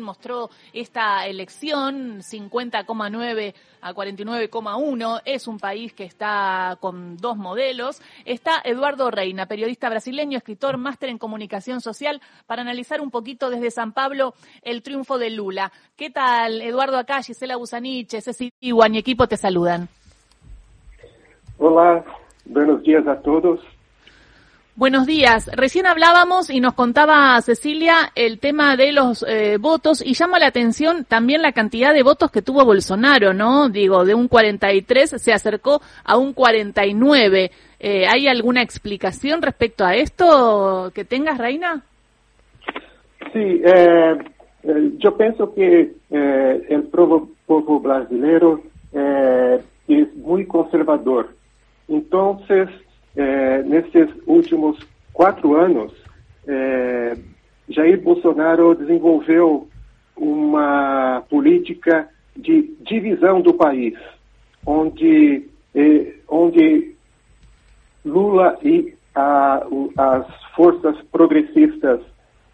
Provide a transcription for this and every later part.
mostró esta elección 50,9 a 49,1. Es un país que está con dos modelos. Está Eduardo Reina, periodista brasileño, escritor, máster en comunicación social, para analizar un poquito desde San Pablo el triunfo de Lula. ¿Qué tal, Eduardo? Acá, Gisela Busaniche, Ceci Iguan y equipo te saludan. Hola, buenos días a todos. Buenos días. Recién hablábamos y nos contaba Cecilia el tema de los eh, votos y llama la atención también la cantidad de votos que tuvo Bolsonaro, ¿no? Digo, de un 43 se acercó a un 49. Eh, ¿Hay alguna explicación respecto a esto que tengas, Reina? Sí, eh, eh yo pienso que eh, el pueblo brasileño eh, es muy conservador. Entonces, nesses últimos quatro anos, é, Jair Bolsonaro desenvolveu uma política de divisão do país, onde, é, onde Lula e a, as forças progressistas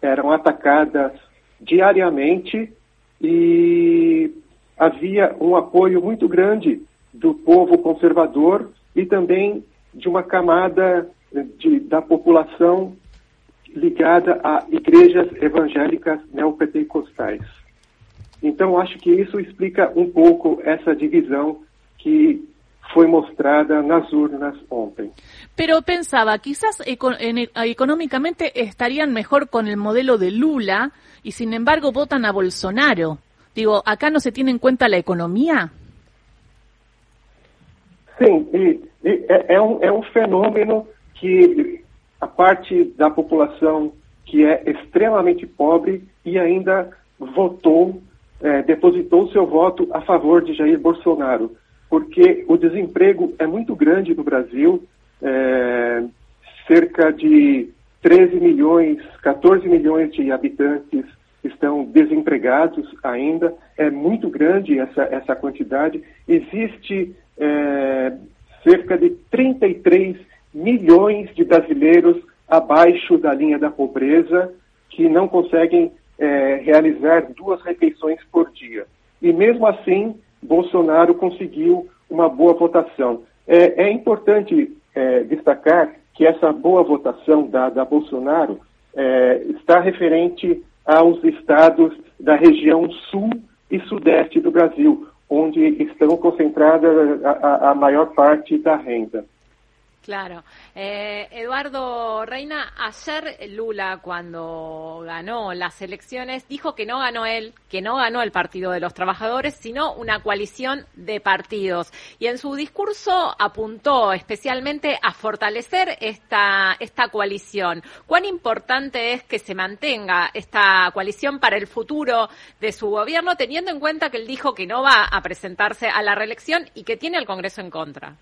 eram atacadas diariamente e havia um apoio muito grande do povo conservador e também de uma camada de, da população ligada a igrejas evangélicas neopentecostais. Então, acho que isso explica um pouco essa divisão que foi mostrada nas urnas ontem. Pero pensaba, quizás económicamente estarían mejor con el modelo de Lula y sin embargo votan a Bolsonaro. Digo, ¿acá no se tiene en cuenta la economía? Sim, e, e é, é, um, é um fenômeno que a parte da população que é extremamente pobre e ainda votou, é, depositou seu voto a favor de Jair Bolsonaro, porque o desemprego é muito grande no Brasil, é, cerca de 13 milhões, 14 milhões de habitantes estão desempregados ainda, é muito grande essa, essa quantidade. Existe é, cerca de 33 milhões de brasileiros abaixo da linha da pobreza que não conseguem é, realizar duas refeições por dia. E mesmo assim, Bolsonaro conseguiu uma boa votação. É, é importante é, destacar que essa boa votação dada a Bolsonaro é, está referente aos estados da região sul e sudeste do Brasil, onde estão concentradas a, a, a maior parte da renda. Claro. Eh, Eduardo Reina, ayer Lula, cuando ganó las elecciones, dijo que no ganó él, que no ganó el Partido de los Trabajadores, sino una coalición de partidos. Y en su discurso apuntó especialmente a fortalecer esta, esta coalición. ¿Cuán importante es que se mantenga esta coalición para el futuro de su gobierno, teniendo en cuenta que él dijo que no va a presentarse a la reelección y que tiene al Congreso en contra?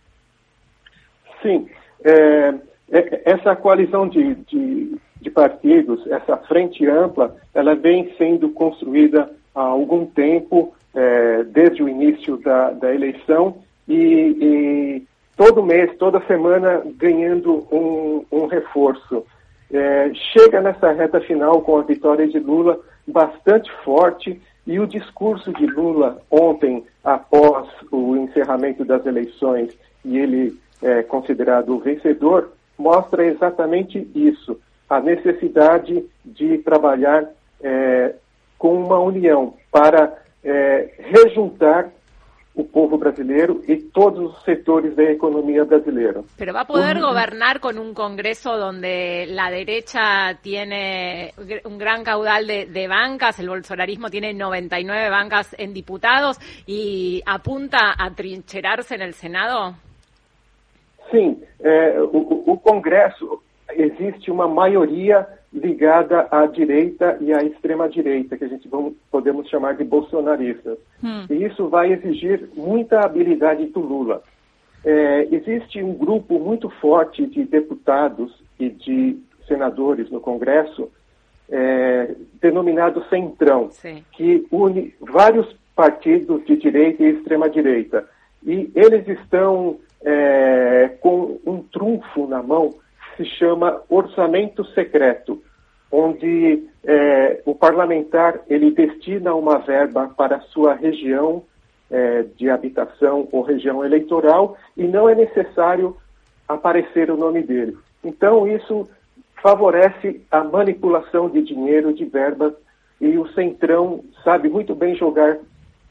Sim, é, é, essa coalizão de, de, de, partidos, essa frente ampla, ela vem sendo construída há algum tempo, é, desde o início da, da eleição, e, e, todo mês, toda semana, ganhando um, um reforço. É, chega nessa reta final com a vitória de Lula bastante forte e o discurso de Lula ontem, após o encerramento das eleições, e ele é, considerado o vencedor, mostra exatamente isso, a necessidade de trabalhar é, com uma união para é, rejuntar o povo brasileiro y todos los sectores de la economía brasileña. Pero va a poder gobernar con un Congreso donde la derecha tiene un gran caudal de, bancas, el bolsonarismo tiene 99 bancas en diputados y apunta a trincherarse en el Senado? Sim, é, o, o, Congresso existe uma maioria ligada à direita e à extrema-direita, que a gente vamos, podemos chamar de bolsonaristas. Hum. E isso vai exigir muita habilidade do Lula. É, existe um grupo muito forte de deputados e de senadores no Congresso, é, denominado Centrão, Sim. que une vários partidos de direita e extrema-direita. E eles estão é, com um trunfo na mão que se chama orçamento secreto, onde é, o parlamentar ele destina uma verba para a sua região é, de habitação ou região eleitoral e não é necessário aparecer o nome dele. Então, isso favorece a manipulação de dinheiro, de verbas, e o Centrão sabe muito bem jogar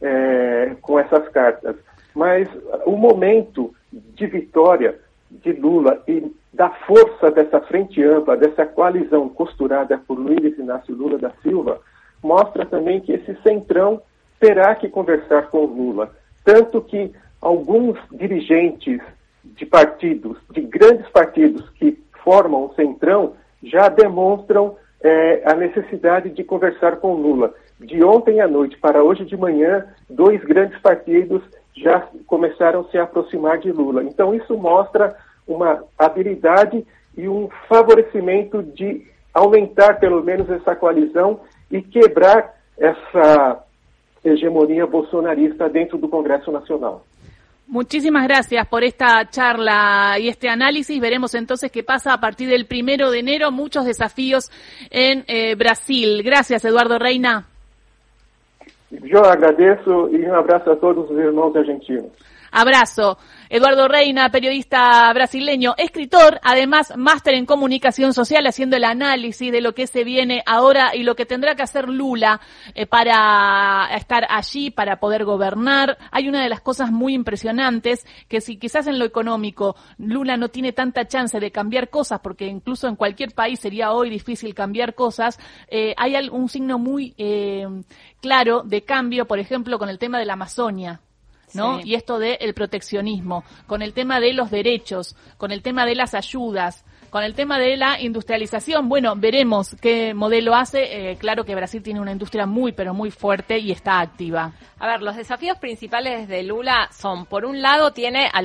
é, com essas cartas. Mas o momento de vitória de Lula e da força dessa frente ampla, dessa coalizão costurada por Luiz Inácio Lula da Silva, mostra também que esse centrão terá que conversar com Lula. Tanto que alguns dirigentes de partidos, de grandes partidos que formam o centrão, já demonstram é, a necessidade de conversar com Lula. De ontem à noite para hoje de manhã, dois grandes partidos já começaram a se aproximar de Lula. Então, isso mostra uma habilidade e um favorecimento de aumentar pelo menos essa coalizão e quebrar essa hegemonia bolsonarista dentro do Congresso Nacional. Muchísimas gracias por esta charla y este análisis. Veremos entonces qué pasa a partir del primero de enero. Muchos desafíos en eh, Brasil. Gracias, Eduardo Reina. Yo agradezco y un abrazo a todos los hermanos argentinos. Abrazo. Eduardo Reina, periodista brasileño, escritor, además máster en comunicación social, haciendo el análisis de lo que se viene ahora y lo que tendrá que hacer Lula eh, para estar allí, para poder gobernar. Hay una de las cosas muy impresionantes que si quizás en lo económico Lula no tiene tanta chance de cambiar cosas, porque incluso en cualquier país sería hoy difícil cambiar cosas, eh, hay un signo muy eh, claro de cambio, por ejemplo, con el tema de la Amazonia. ¿No? Y esto del proteccionismo, con el tema de los derechos, con el tema de las ayudas, con el tema de la industrialización, bueno, veremos qué modelo hace. Eh, claro que Brasil tiene una industria muy, pero muy fuerte y está activa. A ver, los desafíos principales de Lula son, por un lado, tiene